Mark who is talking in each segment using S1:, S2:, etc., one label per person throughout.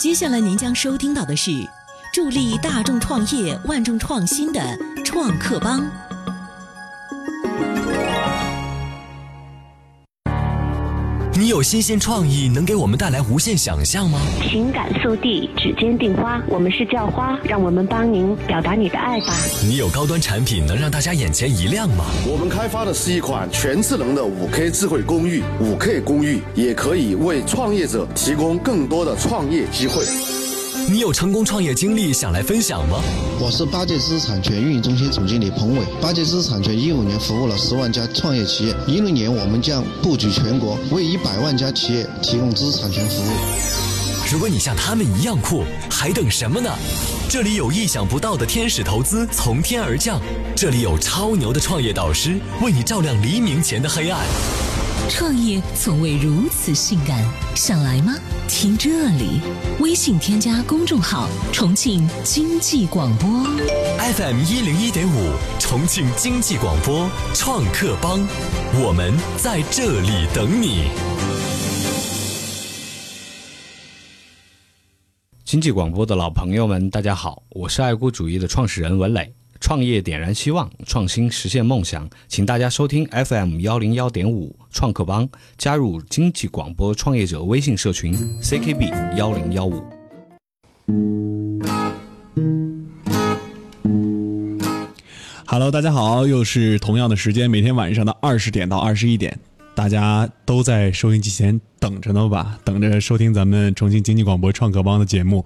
S1: 接下来您将收听到的是助力大众创业、万众创新的创客帮。
S2: 你有新鲜创意，能给我们带来无限想象吗？
S3: 情感速递，指尖订花，我们是叫花，让我们帮您表达你的爱吧。
S2: 你有高端产品，能让大家眼前一亮吗？
S4: 我们开发的是一款全智能的五 K 智慧公寓，五 K 公寓也可以为创业者提供更多的创业机会。
S2: 你有成功创业经历想来分享吗？
S5: 我是八戒知识产权运营中心总经理彭伟。八戒知识产权一五年服务了十万家创业企业，一六年我们将布局全国，为一百万家企业提供知识产权服务。
S2: 如果你像他们一样酷，还等什么呢？这里有意想不到的天使投资从天而降，这里有超牛的创业导师为你照亮黎明前的黑暗。
S1: 创业从未如此性感，想来吗？听这里，微信添加公众号“重庆经济广播
S2: FM 一零一点五，重庆经济广播创客帮，我们在这里等你。
S6: 经济广播的老朋友们，大家好，我是爱国主义的创始人文磊。创业点燃希望，创新实现梦想，请大家收听 FM 幺零幺点五创客帮，加入经济广播创业者微信社群 CKB 幺零幺五。
S7: Hello，大家好，又是同样的时间，每天晚上的二十点到二十一点，大家都在收音机前等着呢吧？等着收听咱们重庆经济广播创客帮的节目。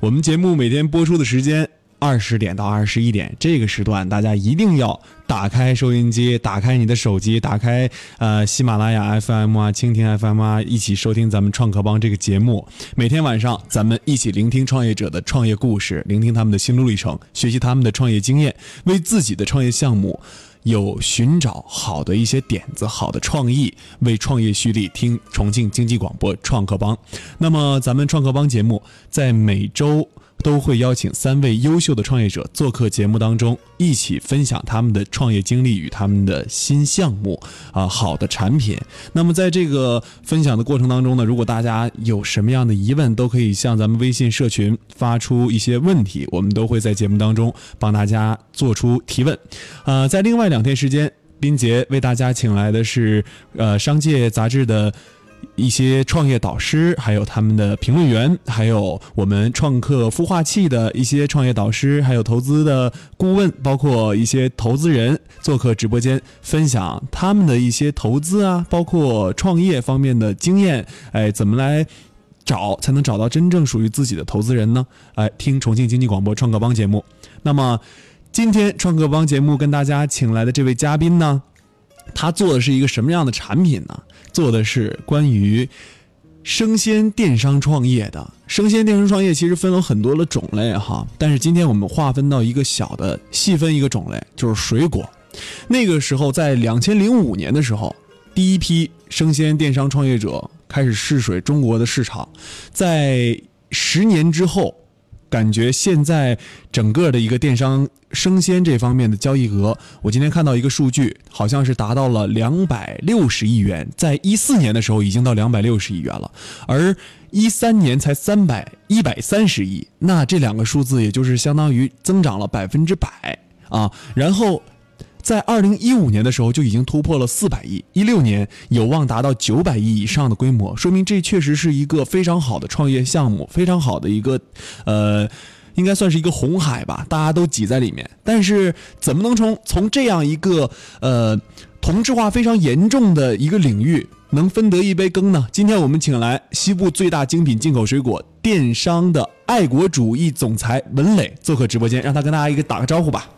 S7: 我们节目每天播出的时间。二十点到二十一点这个时段，大家一定要打开收音机，打开你的手机，打开呃喜马拉雅 FM 啊、蜻蜓 FM 啊，一起收听咱们创客帮这个节目。每天晚上，咱们一起聆听创业者的创业故事，聆听他们的心路历程，学习他们的创业经验，为自己的创业项目有寻找好的一些点子、好的创意，为创业蓄力。听重庆经济广播创客帮。那么，咱们创客帮节目在每周。都会邀请三位优秀的创业者做客节目当中，一起分享他们的创业经历与他们的新项目啊，好的产品。那么在这个分享的过程当中呢，如果大家有什么样的疑问，都可以向咱们微信社群发出一些问题，我们都会在节目当中帮大家做出提问。呃，在另外两天时间，斌杰为大家请来的是呃商界杂志的。一些创业导师，还有他们的评论员，还有我们创客孵化器的一些创业导师，还有投资的顾问，包括一些投资人做客直播间，分享他们的一些投资啊，包括创业方面的经验。哎，怎么来找才能找到真正属于自己的投资人呢？哎，听重庆经济广播创客帮节目。那么，今天创客帮节目跟大家请来的这位嘉宾呢，他做的是一个什么样的产品呢？做的是关于生鲜电商创业的。生鲜电商创业其实分了很多的种类哈，但是今天我们划分到一个小的细分一个种类，就是水果。那个时候在两千零五年的时候，第一批生鲜电商创业者开始试水中国的市场，在十年之后。感觉现在整个的一个电商生鲜这方面的交易额，我今天看到一个数据，好像是达到了两百六十亿元，在一四年的时候已经到两百六十亿元了，而一三年才三百一百三十亿，那这两个数字也就是相当于增长了百分之百啊，然后。在二零一五年的时候就已经突破了四百亿，一六年有望达到九百亿以上的规模，说明这确实是一个非常好的创业项目，非常好的一个，呃，应该算是一个红海吧，大家都挤在里面。但是怎么能从从这样一个呃同质化非常严重的一个领域能分得一杯羹呢？今天我们请来西部最大精品进口水果电商的爱国主义总裁文磊做客直播间，让他跟大家一个打个招呼吧。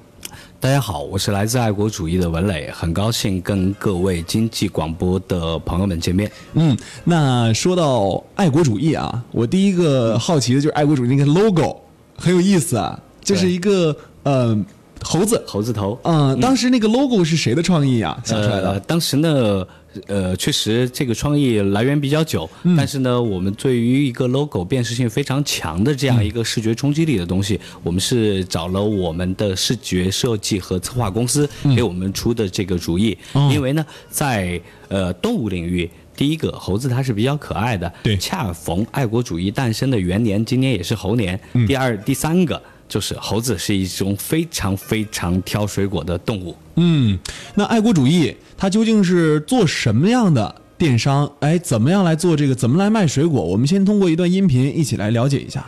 S6: 大家好，我是来自爱国主义的文磊，很高兴跟各位经济广播的朋友们见面。
S7: 嗯，那说到爱国主义啊，我第一个好奇的就是爱国主义那个 logo 很有意思啊，就是一个呃猴子
S6: 猴子头。
S7: 嗯，当时那个 logo 是谁的创意啊？想出来的？
S6: 当时呢？呃，确实这个创意来源比较久，但是呢，我们对于一个 logo 辨识性非常强的这样一个视觉冲击力的东西，我们是找了我们的视觉设计和策划公司给我们出的这个主意，因为呢，在呃动物领域。第一个猴子它是比较可爱的，
S7: 对
S6: 恰逢爱国主义诞生的元年，今年也是猴年。
S7: 嗯
S6: 第二、第三个就是猴子是一种非常非常挑水果的动物。
S7: 嗯，那爱国主义它究竟是做什么样的电商？哎，怎么样来做这个？怎么来卖水果？我们先通过一段音频一起来了解一下。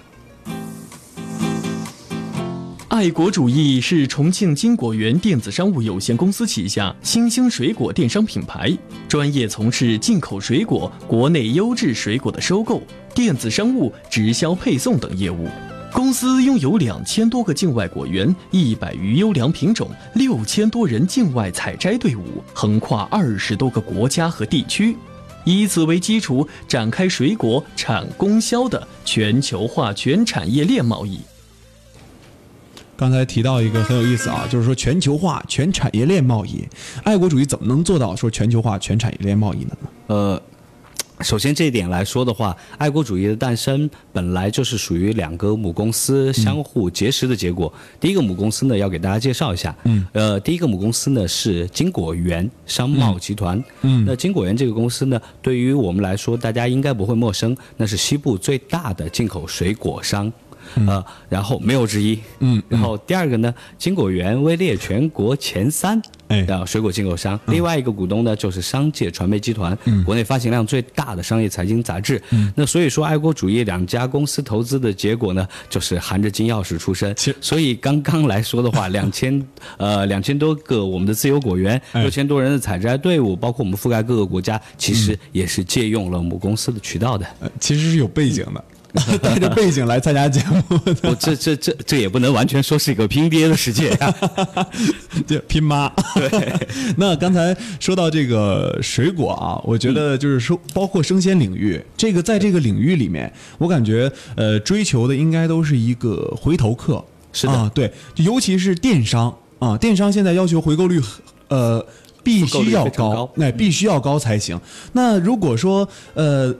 S8: 爱国主义是重庆金果园电子商务有限公司旗下新兴水果电商品牌，专业从事进口水果、国内优质水果的收购、电子商务、直销配送等业务。公司拥有两千多个境外果园，一百余优良品种，六千多人境外采摘队伍，横跨二十多个国家和地区。以此为基础，展开水果产供销的全球化全产业链贸易。
S7: 刚才提到一个很有意思啊，就是说全球化、全产业链贸易，爱国主义怎么能做到说全球化、全产业链贸易呢？
S6: 呃，首先这一点来说的话，爱国主义的诞生本来就是属于两个母公司相互结识的结果。第一个母公司呢，要给大家介绍一下，嗯，呃，第一个母公司呢是金果园商贸集团，嗯，那金果园这个公司呢，对于我们来说，大家应该不会陌生，那是西部最大的进口水果商。呃，然后没有之一，
S7: 嗯，
S6: 然后第二个呢，金果园位列全国前三，
S7: 哎
S6: 的水果进口商。另外一个股东呢，就是商界传媒集团，国内发行量最大的商业财经杂志。那所以说，爱国主义两家公司投资的结果呢，就是含着金钥匙出身。所以刚刚来说的话，两千呃两千多个我们的自由果园，六千多人的采摘队伍，包括我们覆盖各个国家，其实也是借用了母公司的渠道的。
S7: 呃，其实是有背景的。带着背景来参加节目，
S6: 我这这这这也不能完全说是一个拼爹的世界呀、
S7: 这拼妈。对，那刚才说到这个水果啊，我觉得就是说，包括生鲜领域，这个在这个领域里面，我感觉呃，追求的应该都是一个回头客。
S6: 是的
S7: 啊，对，尤其是电商啊，电商现在要求回购率呃必须要
S6: 高
S7: 那、必须要高才行。那如果说呃。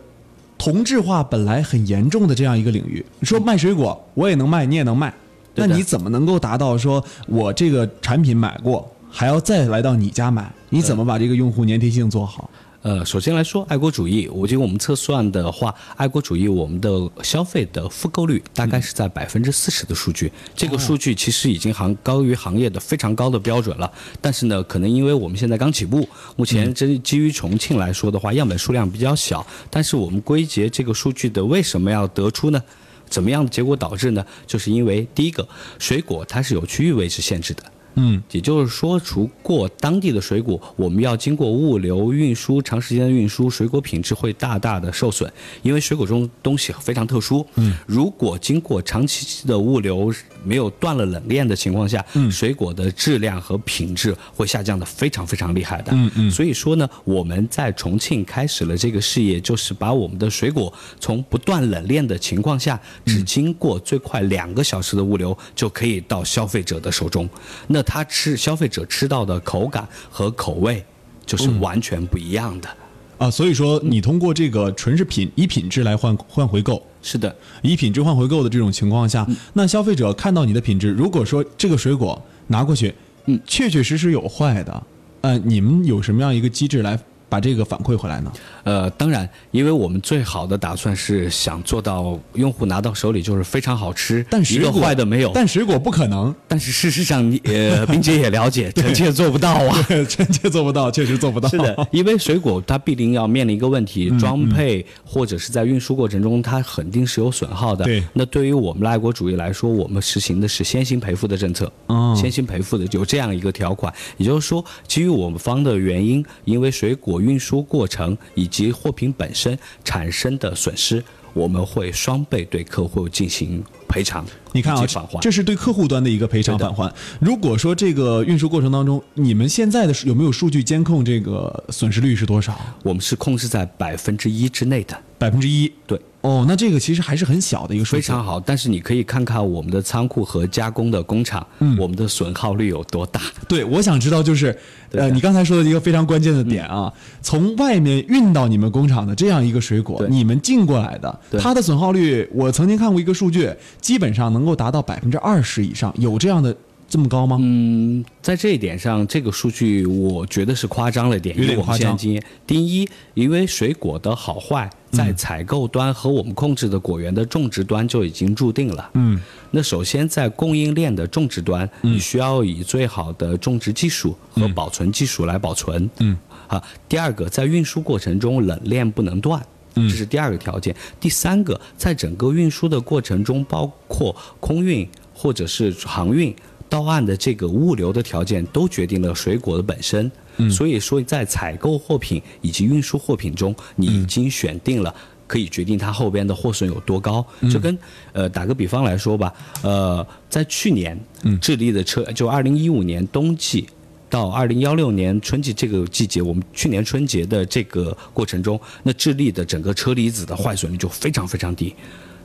S7: 同质化本来很严重的这样一个领域，你说卖水果我也能卖，你也能卖，那你怎么能够达到说我这个产品买过，还要再来到你家买？你怎么把这个用户粘贴性做好？
S6: 呃，首先来说，爱国主义，我觉得我们测算的话，爱国主义我们的消费的复购率大概是在百分之四十的数据，这个数据其实已经行高于行业的非常高的标准了。但是呢，可能因为我们现在刚起步，目前真基于重庆来说的话，样本数量比较小，但是我们归结这个数据的为什么要得出呢？怎么样的结果导致呢？就是因为第一个，水果它是有区域位置限制的。
S7: 嗯，
S6: 也就是说，除过当地的水果，我们要经过物流运输，长时间的运输，水果品质会大大的受损。因为水果中东西非常特殊，嗯，如果经过长期的物流没有断了冷链的情况下，嗯，水果的质量和品质会下降的非常非常厉害的。嗯嗯，所以说呢，我们在重庆开始了这个事业，就是把我们的水果从不断冷链的情况下，只经过最快两个小时的物流就可以到消费者的手中。那他吃消费者吃到的口感和口味就是完全不一样的。
S7: 啊，所以说你通过这个纯是品以品质来换换回购，
S6: 是的，
S7: 以品质换回购的这种情况下，那消费者看到你的品质，如果说这个水果拿过去，
S6: 嗯，
S7: 确确实实有坏的，呃，你们有什么样一个机制来把这个反馈回来呢？
S6: 呃，当然，因为我们最好的打算是想做到用户拿到手里就是非常好吃，
S7: 但一个
S6: 坏的没有。
S7: 但水果不可能，
S6: 但是事实上，你呃，冰姐也了解，臣妾做不到啊。
S7: 臣妾做不到，确实做不到。
S6: 是的，因为水果它必定要面临一个问题，装配或者是在运输过程中，它肯定是有损耗的。
S7: 对
S6: 那对于我们的爱国主义来说，我们实行的是先行赔付的政策。
S7: 哦
S6: 先行赔付的有这样一个条款，也就是说，基于我们方的原因，因为水果运输过程以及货品本身产生的损失，我们会双倍对客户进行赔偿。
S7: 你看啊
S6: 返还，
S7: 这是对客户端的一个赔偿返还。如果说这个运输过程当中，你们现在的有没有数据监控这个损失率是多少？
S6: 我们是控制在百分之一之内的。
S7: 百分之一。
S6: 对，
S7: 哦，那这个其实还是很小的一个数字。
S6: 非常好，但是你可以看看我们的仓库和加工的工厂，
S7: 嗯
S6: 我们的损耗率有多大。
S7: 对，我想知道就是，呃，你刚才说的一个非常关键的点啊，从外面运到你们工厂的这样一个水果，你们进过来的，
S6: 对
S7: 它的损耗率，我曾经看过一个数据，基本上能够达到百分之二十以上，有这样的这么高吗？
S6: 嗯，在这一点上，这个数据我觉得是夸张了点，
S7: 有点
S6: 因为我们
S7: 夸张
S6: 现在经验。第一，因为水果的好坏在采购端和我们控制的果园的种植端就已经注定了。
S7: 嗯，
S6: 那首先在供应链的种植端，你需要以最好的种植技术和保存技术来保存。
S7: 嗯，
S6: 啊，第二个，在运输过程中冷链不能断。这是第二个条件。第三个，在整个运输的过程中，包括空运或者是航运到岸的这个物流的条件，都决定了水果的本身。所以说，在采购货品以及运输货品中，你已经选定了。可以决定它后边的货损有多高，就跟呃打个比方来说吧，呃，在去年，智利的车就二零一五年冬季到二零幺六年春季这个季节，我们去年春节的这个过程中，那智利的整个车厘子的坏损率就非常非常低，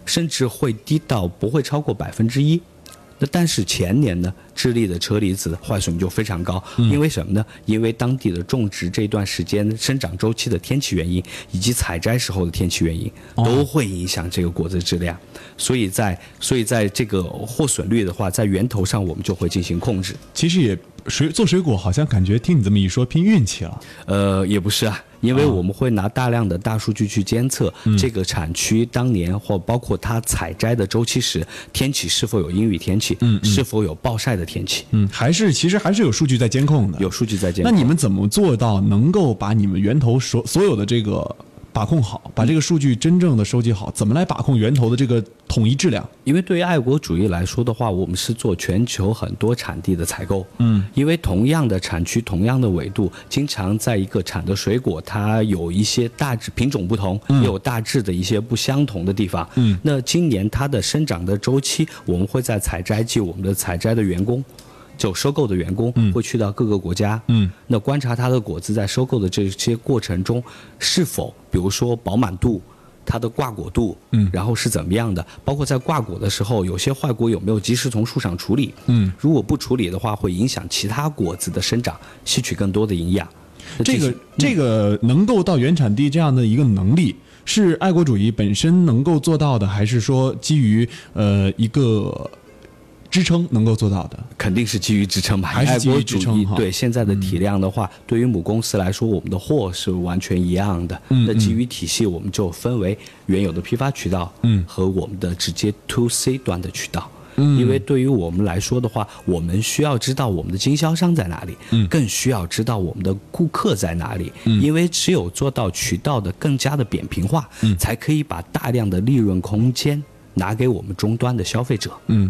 S6: 甚至会低到不会超过百分之一。那但是前年呢，智利的车厘子坏损率就非常高，因为什么呢？因为当地的种植这段时间生长周期的天气原因，以及采摘时候的天气原因，都会影响这个果子质量。所以在所以在这个获损率的话，在源头上我们就会进行控制。
S7: 其实也水做水果，好像感觉听你这么一说，拼运气了。
S6: 呃，也不是啊，因为我们会拿大量的大数据去监测这个产区当年或包括它采摘的周期时，天气是否有阴雨天气，是否有暴晒的天气，
S7: 嗯，还是其实还是有数据在监控的。
S6: 有数据在监控。
S7: 那你们怎么做到能够把你们源头所所有的这个把控好，把这个数据真正的收集好？怎么来把控源头的这个统一质量？
S6: 因为对于爱国主义来说的话，我们是做全球很多产地的采购。
S7: 嗯，
S6: 因为同样的产区、同样的纬度，经常在一个产的水果，它有一些大致品种不同，也有大致的一些不相同的地方。
S7: 嗯，
S6: 那今年它的生长的周期，我们会在采摘季，我们的采摘的员工。就收购的员工会去到各个国家，
S7: 嗯，
S6: 那观察它的果子在收购的这些过程中是否，比如说饱满度、它的挂果度，
S7: 嗯。
S6: 然后是怎么样的，包括在挂果的时候，有些坏果有没有及时从树上处理，
S7: 嗯，
S6: 如果不处理的话，会影响其他果子的生长，吸取更多的营养。
S7: 这个
S6: 是
S7: 这个能够到原产地这样的一个能力，是爱国主义本身能够做到的，还是说基于呃一个支撑能够做到的？
S6: 肯定是基于支撑吧，
S7: 还是基于支撑
S6: 对现在的体量的话，对于母公司来说，我们的货是完全一样的。
S7: 嗯
S6: 那基于体系，我们就分为原有的批发渠道，
S7: 嗯
S6: 和我们的直接 to C 端的渠道。
S7: 嗯
S6: 因为对于我们来说的话，我们需要知道我们的经销商在哪里，
S7: 嗯
S6: 更需要知道我们的顾客在哪里。因为只有做到渠道的更加的扁平化，
S7: 嗯
S6: 才可以把大量的利润空间拿给我们终端的消费者。
S7: 嗯，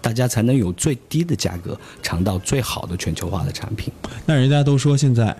S6: 大家才能有最低的价格尝到最好的全球化的产品。
S7: 那人家都说现在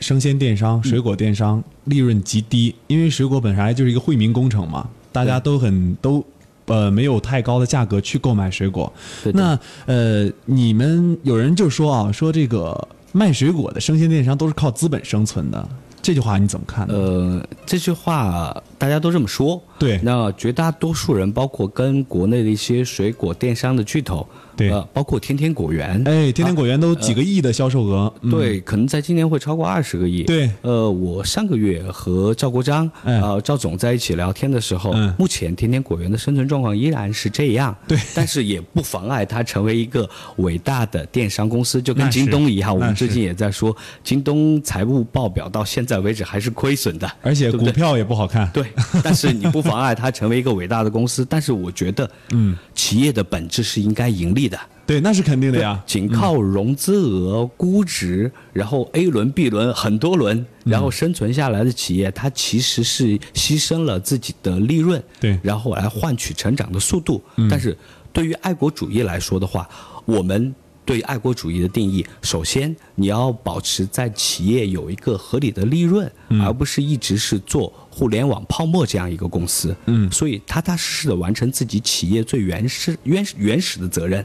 S7: 生鲜电商、水果电商利润极低，因为水果本来就是一个惠民工程嘛，大家都很都。呃，没有太高的价格去购买水果，那呃，你们有人就说啊，说这个卖水果的生鲜电商都是靠资本生存的，这句话你怎么看呢？
S6: 呃，这句话大家都这么说。
S7: 对
S6: 那绝大多数人，包括跟国内的一些水果电商的巨头，
S7: 对。
S6: 呃，包括天天果园，
S7: 哎，天天果园都几个亿的销售额，嗯。
S6: 对，可能在今年会超过二十个亿。
S7: 对。
S6: 呃，我上个月和赵国章，
S7: 哎。
S6: 呃，赵总在一起聊天的时候，
S7: 嗯。
S6: 目前天天果园的生存状况依然是这样。
S7: 对。
S6: 但是也不妨碍它成为一个伟大的电商公司，就跟京东一样。我们最近也在说，京东财务报表到现在为止还是亏损的，
S7: 而且股票也不好看，
S6: 对，但是你不妨碍它成为一个伟大的公司。但是我觉得，
S7: 嗯，
S6: 企业的本质是应该盈利的。
S7: 对，那是肯定的呀。
S6: 仅靠融资额、估值，然后 A 轮、B 轮很多轮，然后生存下来的企业，它其实是牺牲了自己的利润，
S7: 对
S6: 然后来换取成长的速度。但是对于爱国主义来说的话，我们对爱国主义的定义，首先你要保持在企业有一个合理的利润，而不是一直是做互联网泡沫这样一个公司。
S7: 嗯
S6: 所以踏踏实实的完成自己企业最原始、原始原始的责任。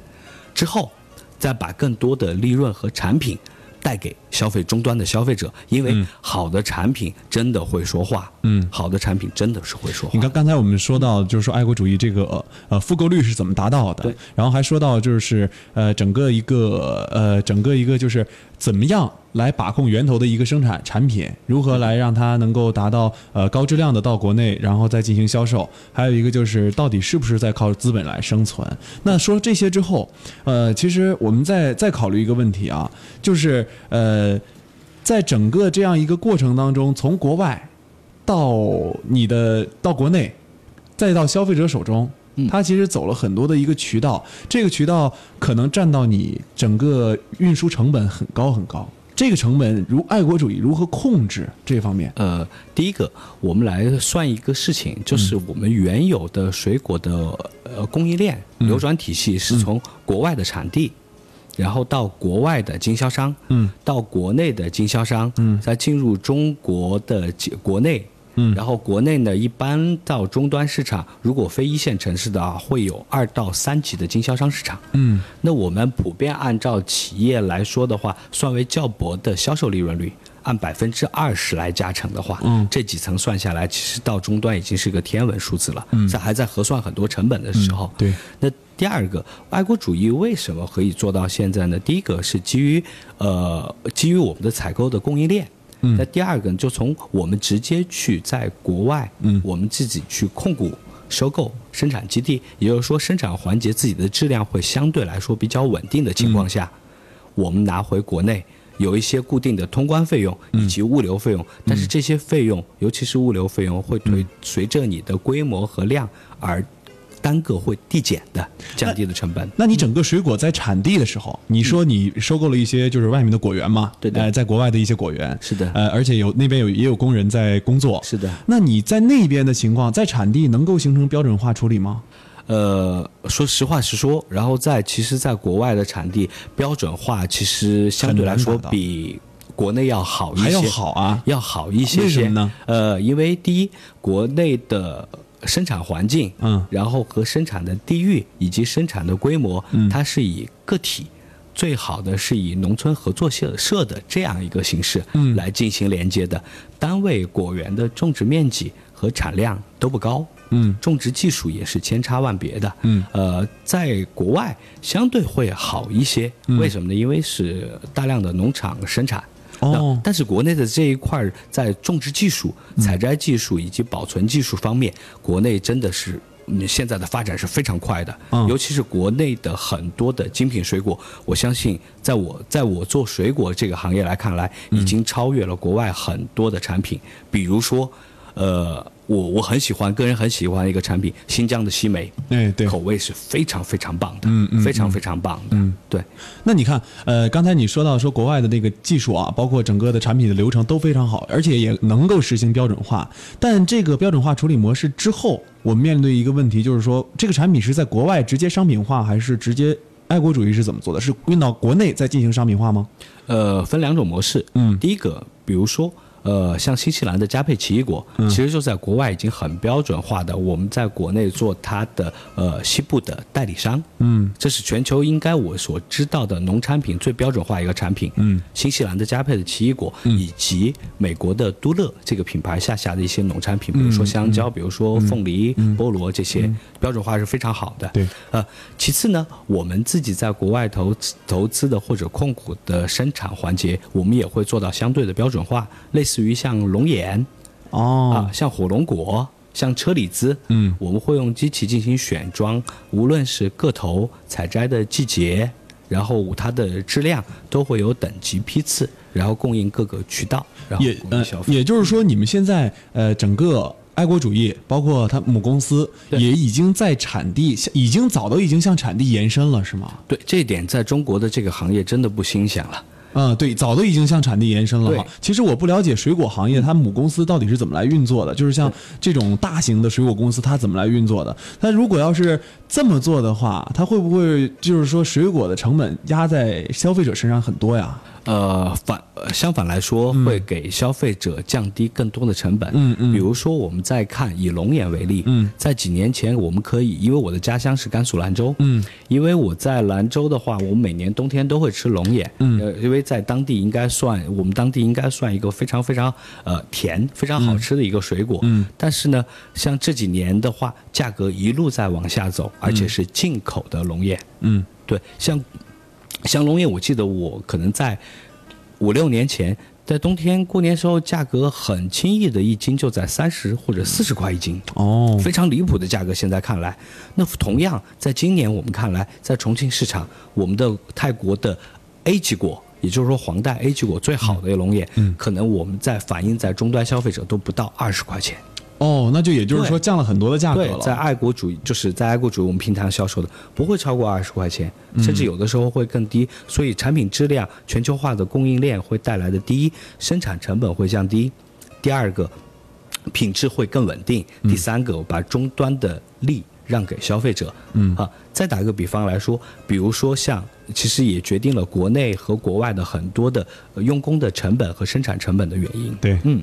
S6: 之后，再把更多的利润和产品带给消费终端的消费者，因为好的产品真的会说话。
S7: 嗯
S6: 好的产品真的是会说话。
S7: 你看，刚才我们说到，就是说爱国主义这个呃呃复购率是怎么达到的？
S6: 对。
S7: 然后还说到就是呃整个一个呃整个一个就是怎么样来把控源头的一个生产产品，如何来让它能够达到呃高质量的到国内，然后再进行销售。还有一个就是到底是不是在靠资本来生存？那说这些之后，呃，其实我们再再考虑一个问题啊，就是呃，在整个这样一个过程当中，从国外。到你的到国内，再到消费者手中，它其实走了很多的一个渠道，这个渠道可能占到你整个运输成本很高很高。这个成本如爱国主义如何控制这方面？
S6: 呃，第一个，我们来算一个事情，就是我们原有的水果的呃供应链流转体系是从国外的产地。然后到国外的经销商，
S7: 嗯，
S6: 到国内的经销商，嗯，再进入中国的国内，
S7: 嗯，
S6: 然后国内呢，一般到终端市场，如果非一线城市的啊，会有二到三级的经销商市场，
S7: 嗯，
S6: 那我们普遍按照企业来说的话，算为较薄的销售利润率。按百分之二十来加成的话，
S7: 嗯，
S6: 这几层算下来，其实到终端已经是个天文数字了。嗯，在还在核算很多成本的时候，
S7: 对。
S6: 那第二个，爱国主义为什么可以做到现在呢？第一个是基于呃基于我们的采购的供应链。
S7: 嗯。
S6: 那第二个就从我们直接去在国外，
S7: 嗯，
S6: 我们自己去控股收购生产基地，也就是说生产环节自己的质量会相对来说比较稳定的情况下，我们拿回国内。有一些固定的通关费用以及物流费用，但是这些费用，尤其是物流费用，会随随着你的规模和量而单个会递减的，降低的成本。
S7: 那你整个水果在产地的时候，你说你收购了一些就是外面的果园嘛？
S6: 对的，
S7: 在国外的一些果园
S6: 是的，
S7: 呃，而且有那边有也有工人在工作，
S6: 是的。
S7: 那你在那边的情况，在产地能够形成标准化处理吗？
S6: 呃，说实话实说，然后在其实，在国外的产地标准化，其实相对来说比国内要好一些，还
S7: 要好啊，
S6: 要好一些。
S7: 为什么呢？
S6: 呃，因为第一，国内的生产环境，
S7: 嗯，
S6: 然后和生产的地域以及生产的规模，
S7: 嗯，
S6: 它是以个体，最好的是以农村合作社社的这样一个形式，
S7: 嗯，
S6: 来进行连接的。单位果园的种植面积和产量都不高。
S7: 嗯，
S6: 种植技术也是千差万别的。
S7: 嗯，
S6: 呃，在国外相对会好一些。为什么呢？因为是大量的农场生产。
S7: 哦。
S6: 但是国内的这一块在种植技术、采摘技术以及保存技术方面，国内真的是现在的发展是非常快的。
S7: 嗯。
S6: 尤其是国内的很多的精品水果，我相信在我在我做水果这个行业来看来，已经超越了国外很多的产品。比如说，呃。我我很喜欢，个人很喜欢一个产品，新疆的西梅，
S7: 哎，对，
S6: 口味是非常非常棒的，
S7: 嗯嗯，
S6: 非常非常棒的，
S7: 嗯，
S6: 对。
S7: 那你看，呃，刚才你说到说国外的那个技术啊，包括整个的产品的流程都非常好，而且也能够实行标准化。但这个标准化处理模式之后，我们面对一个问题，就是说这个产品是在国外直接商品化，还是直接爱国主义是怎么做的？是运到国内再进行商品化吗？
S6: 呃，分两种模式，
S7: 嗯，
S6: 第一个，比如说。呃，像新西兰的加佩奇异果，其实就在国外已经很标准化的。我们在国内做它的呃西部的代理商，
S7: 嗯，
S6: 这是全球应该我所知道的农产品最标准化一个产品。
S7: 嗯，
S6: 新西兰的加佩的奇异果，以及美国的都乐这个品牌下辖的一些农产品，比如说香蕉，比如说凤梨、菠萝这些，标准化是非常好的。
S7: 对，
S6: 呃，其次呢，我们自己在国外投投资的或者控股的生产环节，我们也会做到相对的标准化，类似。似于像龙眼，
S7: 哦，
S6: 啊，像火龙果，像车厘子，
S7: 嗯，
S6: 我们会用机器进行选装，无论是个头、采摘的季节，然后它的质量都会有等级批次，然后供应各个渠道，然后
S7: 也呃，也就是说，你们现在呃，整个爱国主义，包括它母公司，也已经在产地，已经早都已经向产地延伸了，是吗？
S6: 对，这一点在中国的这个行业真的不新鲜了。
S7: 嗯，对，早都已经向产地延伸了哈。其实我不了解水果行业，它母公司到底是怎么来运作的？就是像这种大型的水果公司，它怎么来运作的？它如果要是这么做的话，它会不会就是说水果的成本压在消费者身上很多呀？
S6: 呃，反呃相反来说，会给消费者降低更多的成本。
S7: 嗯嗯
S6: 比如说，我们再看以龙眼为例，
S7: 嗯
S6: 在几年前，我们可以，因为我的家乡是甘肃兰州，
S7: 嗯，
S6: 因为我在兰州的话，我们每年冬天都会吃龙眼，
S7: 嗯
S6: 呃，因为在当地应该算，我们当地应该算一个非常非常呃甜、非常好吃的一个水果。
S7: 嗯
S6: 但是呢，像这几年的话，价格一路在往下走，而且是进口的龙眼。
S7: 嗯
S6: 对，像像龙眼，我记得我可能在五六年前，在冬天过年时候，价格很轻易的一斤就在三十或者四十块一斤，
S7: 哦，
S6: 非常离谱的价格。现在看来，那同样在今年我们看来，在重庆市场，我们的泰国的 A 级果。也就是说，黄带 A 级果最好的龙眼，
S7: 嗯
S6: 可能我们在反映在终端消费者都不到二十块钱。
S7: 哦，那就也就是说降了很多的价格。
S6: 在爱国主义，就是在爱国主义我们平台上销售的不会超过二十块钱，甚至有的时候会更低。所以产品质量、全球化的供应链会带来的第一，生产成本会降低；第二个，品质会更稳定；第三个，把终端的利让给消费者。
S7: 嗯
S6: 啊，再打个比方来说，比如说像，其实也决定了国内和国外的很多的呃用工的成本和生产成本的原因。
S7: 对，
S6: 嗯，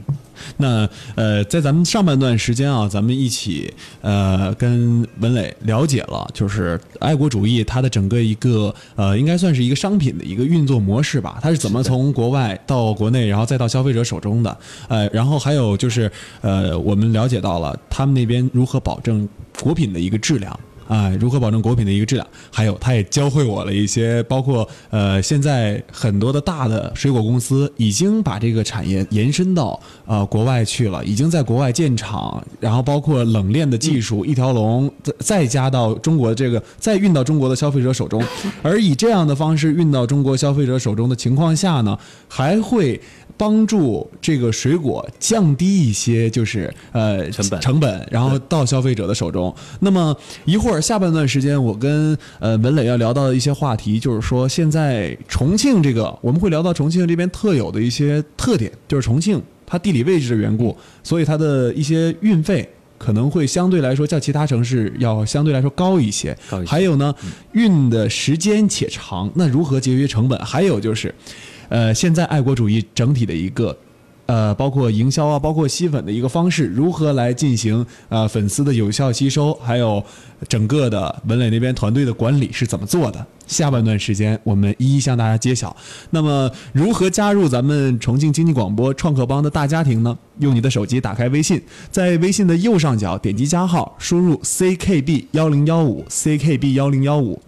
S7: 那呃，在咱们上半段时间啊，咱们一起呃跟文磊了解了，就是爱国主义它的整个一个呃，应该算是一个商品的一个运作模式吧，它是怎么从国外到国内，然后再到消费者手中的，呃，然后还有就是呃，我们了解到了他们那边如何保证果品的一个质量。啊，如何保证果品的一个质量？还有，他也教会我了一些，包括呃，现在很多的大的水果公司已经把这个产业延伸到呃国外去了，已经在国外建厂，然后包括冷链的技术，一条龙再再加到中国这个，再运到中国的消费者手中，而以这样的方式运到中国消费者手中的情况下呢，还会。帮助这个水果降低一些，就是呃
S6: 成本
S7: 成本，然后到消费者的手中。那么一会儿下半段时间，我跟呃文磊要聊到的一些话题，就是说现在重庆这个，我们会聊到重庆这边特有的一些特点，就是重庆它地理位置的缘故，所以它的一些运费。可能会相对来说较其他城市要相对来说高一些，
S6: 高一些
S7: 还有呢，运的时间且长，那如何节约成本？还有就是，呃，现在爱国主义整体的一个。呃，包括营销啊，包括吸粉的一个方式，如何来进行呃粉丝的有效吸收，还有整个的文磊那边团队的管理是怎么做的？下半段时间我们一一向大家揭晓。那么，如何加入咱们重庆经济广播创客帮的大家庭呢？用你的手机打开微信，在微信的右上角点击加号，输入 ckb 幺零幺五 ckb 幺零幺五。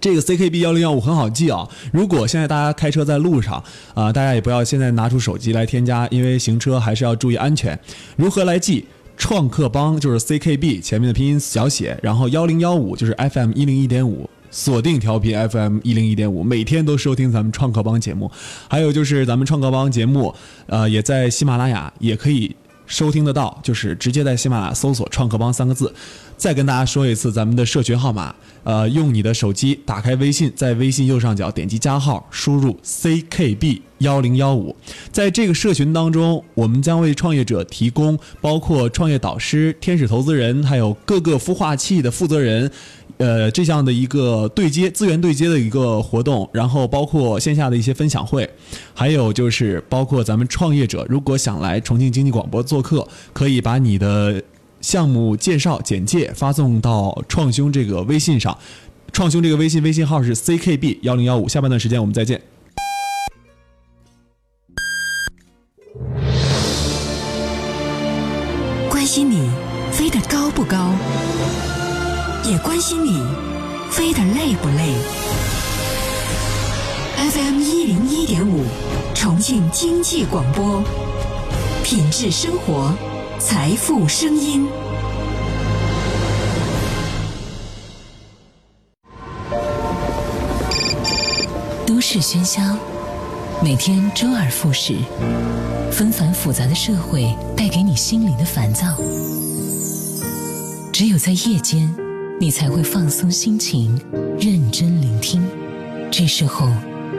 S7: 这个 CKB 幺零幺五很好记啊。如果现在大家开车在路上啊、大家也不要现在拿出手机来添加，因为行车还是要注意安全。如何来记？创客帮就是 CKB 前面的拼音小写，然后幺零幺五就是 FM 一零一点五。锁定调频 FM 一零一点五，每天都收听咱们创客帮节目。还有就是咱们创客帮节目，呃，也在喜马拉雅也可以收听得到，就是直接在喜马拉雅搜索“创客帮”三个字。再跟大家说一次咱们的社群号码，呃，用你的手机打开微信，在微信右上角点击加号，输入 CKB 幺零幺五。在这个社群当中，我们将为创业者提供包括创业导师、天使投资人，还有各个孵化器的负责人。呃，这样的一个对接资源对接的一个活动，然后包括线下的一些分享会，还有就是包括咱们创业者如果想来重庆经济广播做客，可以把你的项目介绍简介发送到创兄这个微信上，创兄这个微信微信号是 ckb 幺零幺五。下半段时间我们再见。
S1: 关心你飞得高不高，关心你飞得累不累。FM 一零一点五，重庆经济广播，品质生活，财富声音。都市喧嚣，每天周而复始，纷繁复杂的社会带给你心灵的烦躁。只有在夜间，你才会放松心情，认真聆听。这时候，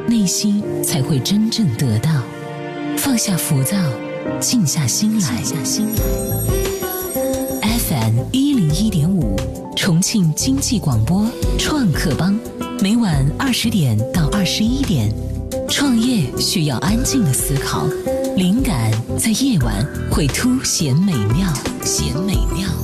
S1: 内心才会真正得到放下浮躁，静下心来。FM 一零一点五，重庆经济广播创客帮，每晚二十点到二十一点，创业需要安静的思考，灵感在夜晚会凸显美妙，显美妙。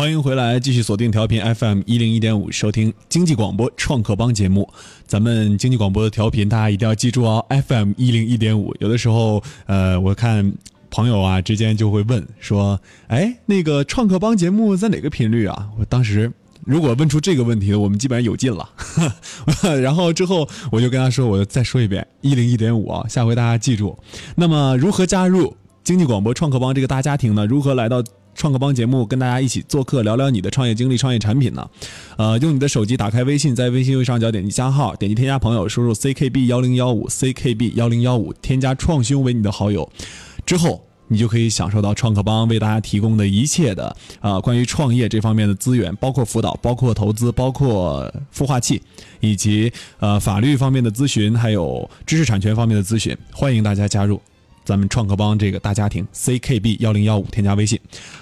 S7: 欢迎回来，继续锁定调频 FM 一零一点五，收听经济广播创客帮节目。咱们经济广播的调频，大家一定要记住哦，FM 一零一点五。有的时候，呃，我看朋友啊之间就会问说，哎，那个创客帮节目在哪个频率啊？我当时如果问出这个问题，我们基本上有劲了。然后之后我就跟他说，我再说一遍，一零一点五啊，下回大家记住。那么如何加入经济广播创客帮这个大家庭呢？如何来到？创客帮节目跟大家一起做客，聊聊你的创业经历、创业产品呢？呃，用你的手机打开微信，在微信右上角点击加号，点击添加朋友，输入 ckb 幺零幺五 ckb 幺零幺五，添加创兄为你的好友，之后你就可以享受到创客帮为大家提供的一切的啊关于创业这方面的资源，包括辅导、包括投资、包括孵化器，以及呃法律方面的咨询，还有知识产权方面的咨询，欢迎大家加入。咱们创客帮这个大家庭，CKB 幺零幺五，添加微信。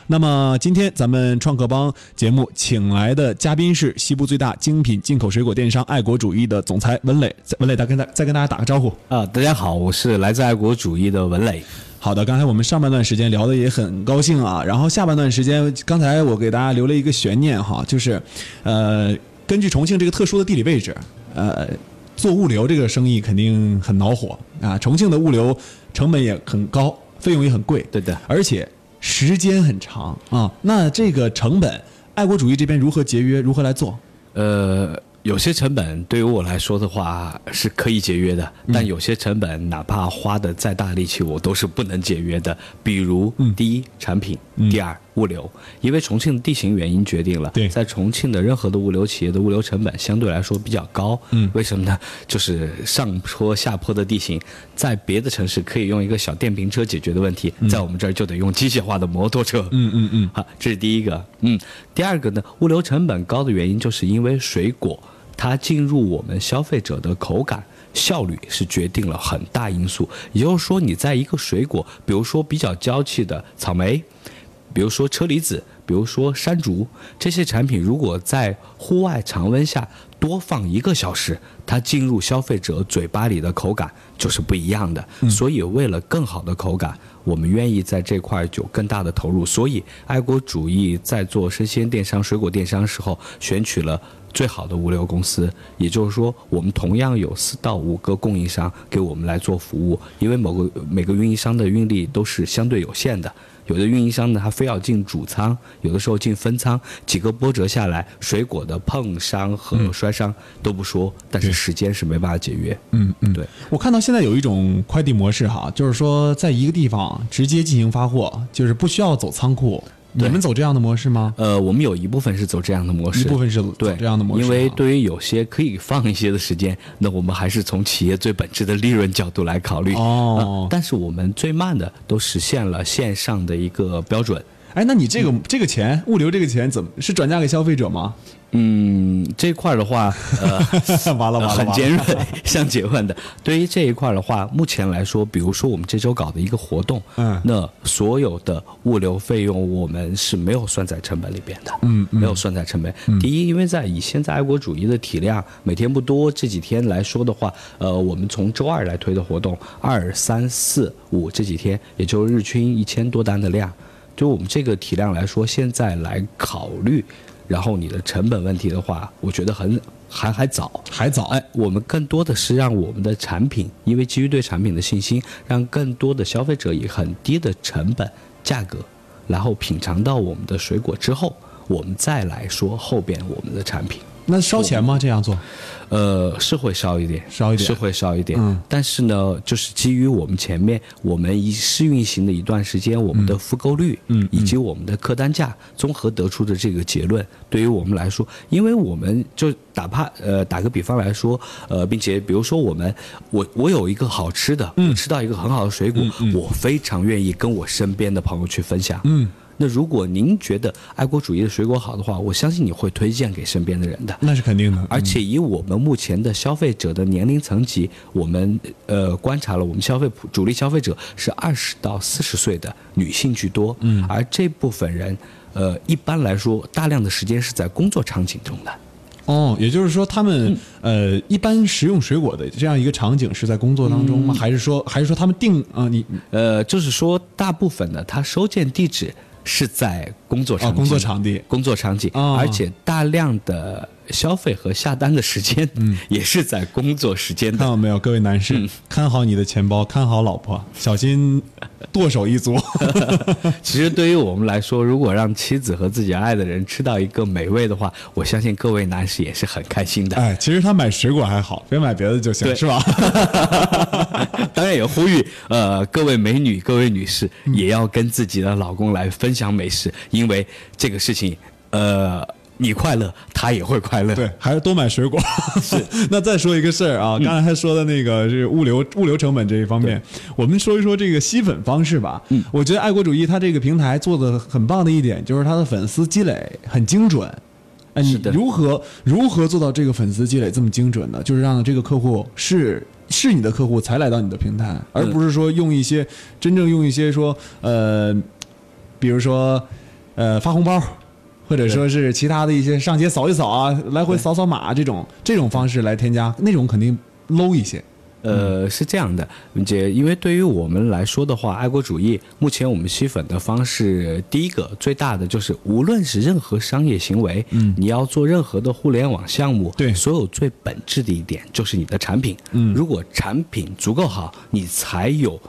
S7: 那么今天咱们创客帮节目请来的嘉宾是西部最大精品进口水果电商爱国主义的总裁文磊。文磊，再跟大再跟大家打个招呼
S6: 啊！大家好，我是来自爱国主义的文磊。
S7: 好的，刚才我们上半段时间聊的也很高兴啊，然后下半段时间，刚才我给大家留了一个悬念哈，就是呃，根据重庆这个特殊的地理位置，呃。做物流这个生意肯定很恼火啊！重庆的物流成本也很高，费用也很贵，
S6: 对的，
S7: 而且时间很长啊。那这个成本，爱国主义这边如何节约？如何来做？
S6: 呃。有些成本对于我来说的话是可以节约的，但有些成本哪怕花的再大力气，我都是不能节约的。比如，第一，产品；第二，物流。因为重庆的地形原因决定了，在重庆的任何的物流企业的物流成本相对来说比较高。为什么呢？就是上坡下坡的地形，在别的城市可以用一个小电瓶车解决的问题，在我们这儿就得用机械化的摩托车。
S7: 嗯嗯嗯。
S6: 好，这是第一个。嗯，第二个呢，物流成本高的原因就是因为水果。它进入我们消费者的口感效率是决定了很大因素，也就是说，你在一个水果，比如说比较娇气的草莓，比如说车厘子，比如说山竹这些产品，如果在户外常温下多放一个小时，它进入消费者嘴巴里的口感就是不一样的。所以，为了更好的口感，我们愿意在这块有更大的投入。所以，爱国主义在做生鲜电商、水果电商时候，选取了。最好的物流公司，也就是说，我们同样有四到五个供应商给我们来做服务，因为某个每个运营商的运力都是相对有限的。有的运营商呢，他非要进主仓，有的时候进分仓，几个波折下来，水果的碰伤和摔伤都不说，但是时间是没办法节约。
S7: 嗯嗯，
S6: 对。
S7: 我看到现在有一种快递模式哈，就是说在一个地方直接进行发货，就是不需要走仓库。你们走这样的模式吗？
S6: 呃，我们有一部分是走这样的模式，
S7: 一部分是
S6: 对
S7: 这样的模式。
S6: 因为对于有些可以放一些的时间，那我们还是从企业最本质的利润角度来考虑。
S7: 哦，
S6: 但是我们最慢的都实现了线上的一个标准。
S7: 哎，那你这个这个钱物流这个钱怎么是转嫁给消费者吗？
S6: 嗯，这块的话，呃，
S7: 完了完了，
S6: 很尖锐，像结问的。对于这一块的话，目前来说，比如说我们这周搞的一个活动，
S7: 嗯，
S6: 那所有的物流费用我们是没有算在成本里边的，
S7: 嗯，
S6: 没有算在成本。第一，因为在以现在爱国主义的体量，每天不多，这几天来说的话，呃，我们从周二来推的活动，二三四五这几天，也就日均一千多单的量，就我们这个体量来说，现在来考虑。然后你的成本问题的话，我觉得很还还早，
S7: 还早。
S6: 哎，我们更多的是让我们的产品，因为基于对产品的信心，让更多的消费者以很低的成本价格，然后品尝到我们的水果之后，我们再来说后边我们的产品。
S7: 那烧钱吗？这样做？
S6: 呃，是会烧一点，
S7: 烧一点，
S6: 是会烧一点。
S7: 嗯，
S6: 但是呢，就是基于我们前面我们一试运行的一段时间，我们的复购率，
S7: 嗯，
S6: 以及我们的客单价综合得出的这个结论，对于我们来说，因为我们就哪怕呃打个比方来说，呃，并且比如说我们我我有一个好吃的，
S7: 嗯，
S6: 吃到一个很好的水果，我非常愿意跟我身边的朋友去分享，
S7: 嗯。
S6: 那如果您觉得爱国主义的水果好的话，我相信你会推荐给身边的人的。
S7: 那是肯定的。
S6: 而且以我们目前的消费者的年龄层级，我们呃观察了，我们消费主力消费者是二十到四十岁的女性居多。
S7: 嗯。
S6: 而这部分人呃，一般来说，大量的时间是在工作场景中的。
S7: 哦，也就是说，他们、呃，一般食用水果的这样一个场景是在工作当中吗？还是说，还是说他们定啊、你
S6: 呃，就是说，大部分的它收件地址是在工作场
S7: 啊
S6: 景、
S7: 工作场地。
S6: 工作场景，
S7: 哦。
S6: 而且大量的消费和下单的时间，嗯，也是在工作时间的。
S7: 看到没有，各位男士，
S6: 嗯
S7: 看好你的钱包，看好老婆，小心剁手一族。
S6: 其实对于我们来说，如果让妻子和自己爱的人吃到一个美味的话，我相信各位男士也是很开心的。
S7: 哎，其实他买水果还好，别买别的就行，是吧？
S6: 当然也呼吁呃各位美女、各位女士，
S7: 嗯
S6: 也要跟自己的老公来分享美食，因为这个事情，呃，你快乐，他也会快乐。
S7: 对，还是多买水果。是，那再说一个事儿啊，刚才他说的那个是物流物流成本这一方面，我们说一说这个吸粉方式吧。嗯，我觉得爱国主义它这个平台做的很棒的一点就是它的粉丝积累很精准。哎，你
S6: 是的
S7: 如何如何做到这个粉丝积累这么精准呢？就是让这个客户是是你的客户才来到你的平台，而不是说用一些真正用一些说呃，比如说呃发红包，或者说是其他的一些上街扫一扫啊，来回扫扫码这种这种方式来添加，那种肯定 low 一些。
S6: 呃，是这样的，姐因为对于我们来说的话，爱国主义目前我们吸粉的方式，第一个最大的就是，无论是任何商业行为，嗯，你要做任何的互联网项目，
S7: 对。
S6: 所有最本质的一点就是你的产品，
S7: 嗯。
S6: 如果产品足够好，你才有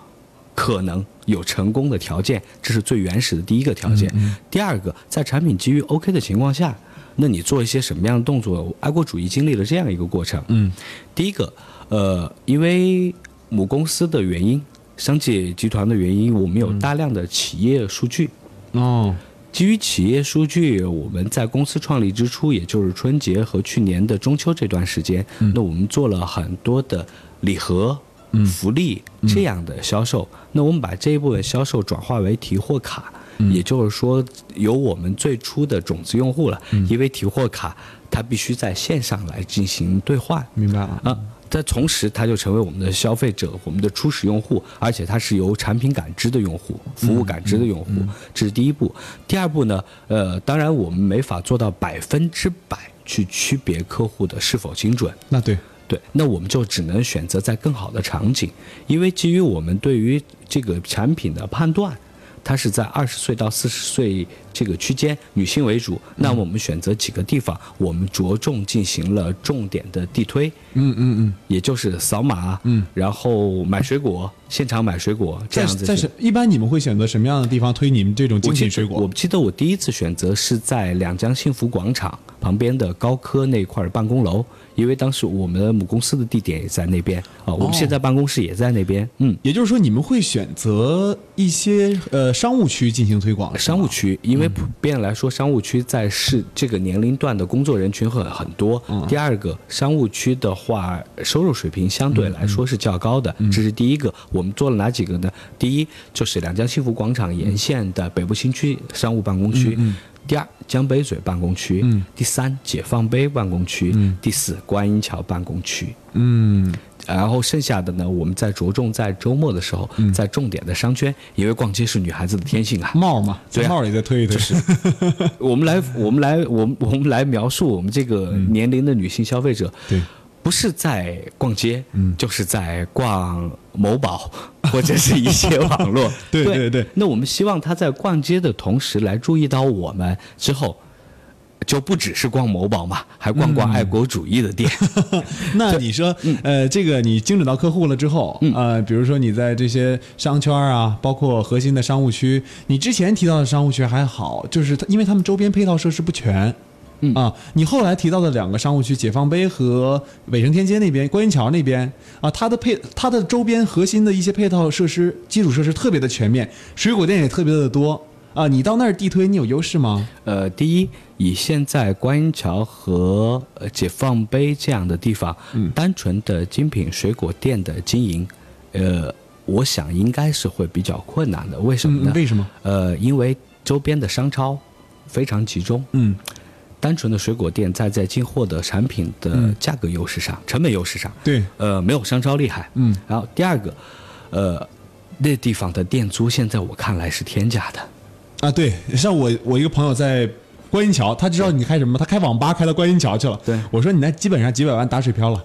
S6: 可能有成功的条件，这是最原始的第一个条件。第二个，在产品基于 OK 的情况下，那你做一些什么样的动作？爱国主义经历了这样一个过程。
S7: 嗯，
S6: 第一个，呃，因为母公司的原因，商界集团的原因，我们有大量的企业数据。
S7: 哦，
S6: 基于企业数据，我们在公司创立之初，也就是春节和去年的中秋这段时间，那我们做了很多的礼盒、福利这样的销售。那我们把这一部分销售转化为提货卡，也就是说，有我们最初的种子用户了，因为提货卡它必须在线上来进行兑换。
S7: 明白了。
S6: 啊，在同时，它就成为我们的消费者，我们的初始用户，而且它是由产品感知的用户、服务感知的用户，这是第一步。第二步呢，呃，当然我们没法做到百分之百去区别客户的是否精准，
S7: 那对，
S6: 对，那我们就只能选择在更好的场景，因为基于我们对于这个产品的判断，它是在二十岁到四十岁这个区间，女性为主。那么我们选择几个地方，我们着重进行了重点的地推，
S7: 嗯嗯嗯。
S6: 也就是扫码，
S7: 嗯，
S6: 然后买水果，现场买水果这样子去。
S7: 在什一般你们会选择什么样的地方推你们这种精品水果？
S6: 我记得我第一次选择是在两江幸福广场旁边的高科那块儿办公楼，因为当时我们母公司的地点也在那边啊，我们现在办公室也在那边。嗯，
S7: 也就是说，你们会选择一些呃商务区进行推广，
S6: 商务区，因为普遍来说，商务区在市这个年龄段的工作人群很很多。第二个，商务区的话，收入水平相对来说是较高的，这是第一个。我们做了哪几个呢？第一就是两江幸福广场沿线的北部新区商务办公区。第二，江北嘴办公区；第三，解放碑办公区；第四，观音桥办公区。
S7: 嗯，
S6: 然后剩下的呢，我们再着重在周末的时候，在重点的商圈，因为逛街是女孩子的天性啊。
S7: 帽嘛，
S6: 对啊
S7: 帽也在推一推，
S6: 就是 我们来，我们来，我们我们来描述我们这个年龄的女性消费者，
S7: 对，
S6: 不是在逛街，嗯就是在逛某宝 或者是一些网络，
S7: 对对对
S6: 那我们希望他在逛街的同时来注意到我们之后。就不只是逛某宝嘛，还逛逛爱国主义的店。
S7: 那你说，呃，这个你精准到客户了之后，呃，比如说你在这些商圈啊，包括核心的商务区，你之前提到的商务区还好，就是因为他们周边配套设施不全。
S6: 嗯
S7: 啊，你后来提到的两个商务区，解放碑和伟城天街那边、观音桥那边啊，它的配它的周边核心的一些配套设施、基础设施特别的全面，水果店也特别的多啊。你到那儿地推，你有优势吗？
S6: 呃，第一，以现在观音桥和呃解放碑这样的地方，
S7: 嗯
S6: 单纯的精品水果店的经营，呃，我想应该是会比较困难的。为什么呢？
S7: 嗯为什么？
S6: 呃，因为周边的商超非常集中。
S7: 嗯，
S6: 单纯的水果店在在进货的产品的价格优势上、成本优势上，
S7: 对，
S6: 呃，没有商超厉害。
S7: 嗯，
S6: 然后第二个，呃，那地方的店租现在我看来是天价的。
S7: 啊，对，像我我一个朋友在观音桥，他知道你开什么？他开网吧开到观音桥去了。
S6: 对
S7: 我说你那基本上几百万打水漂了。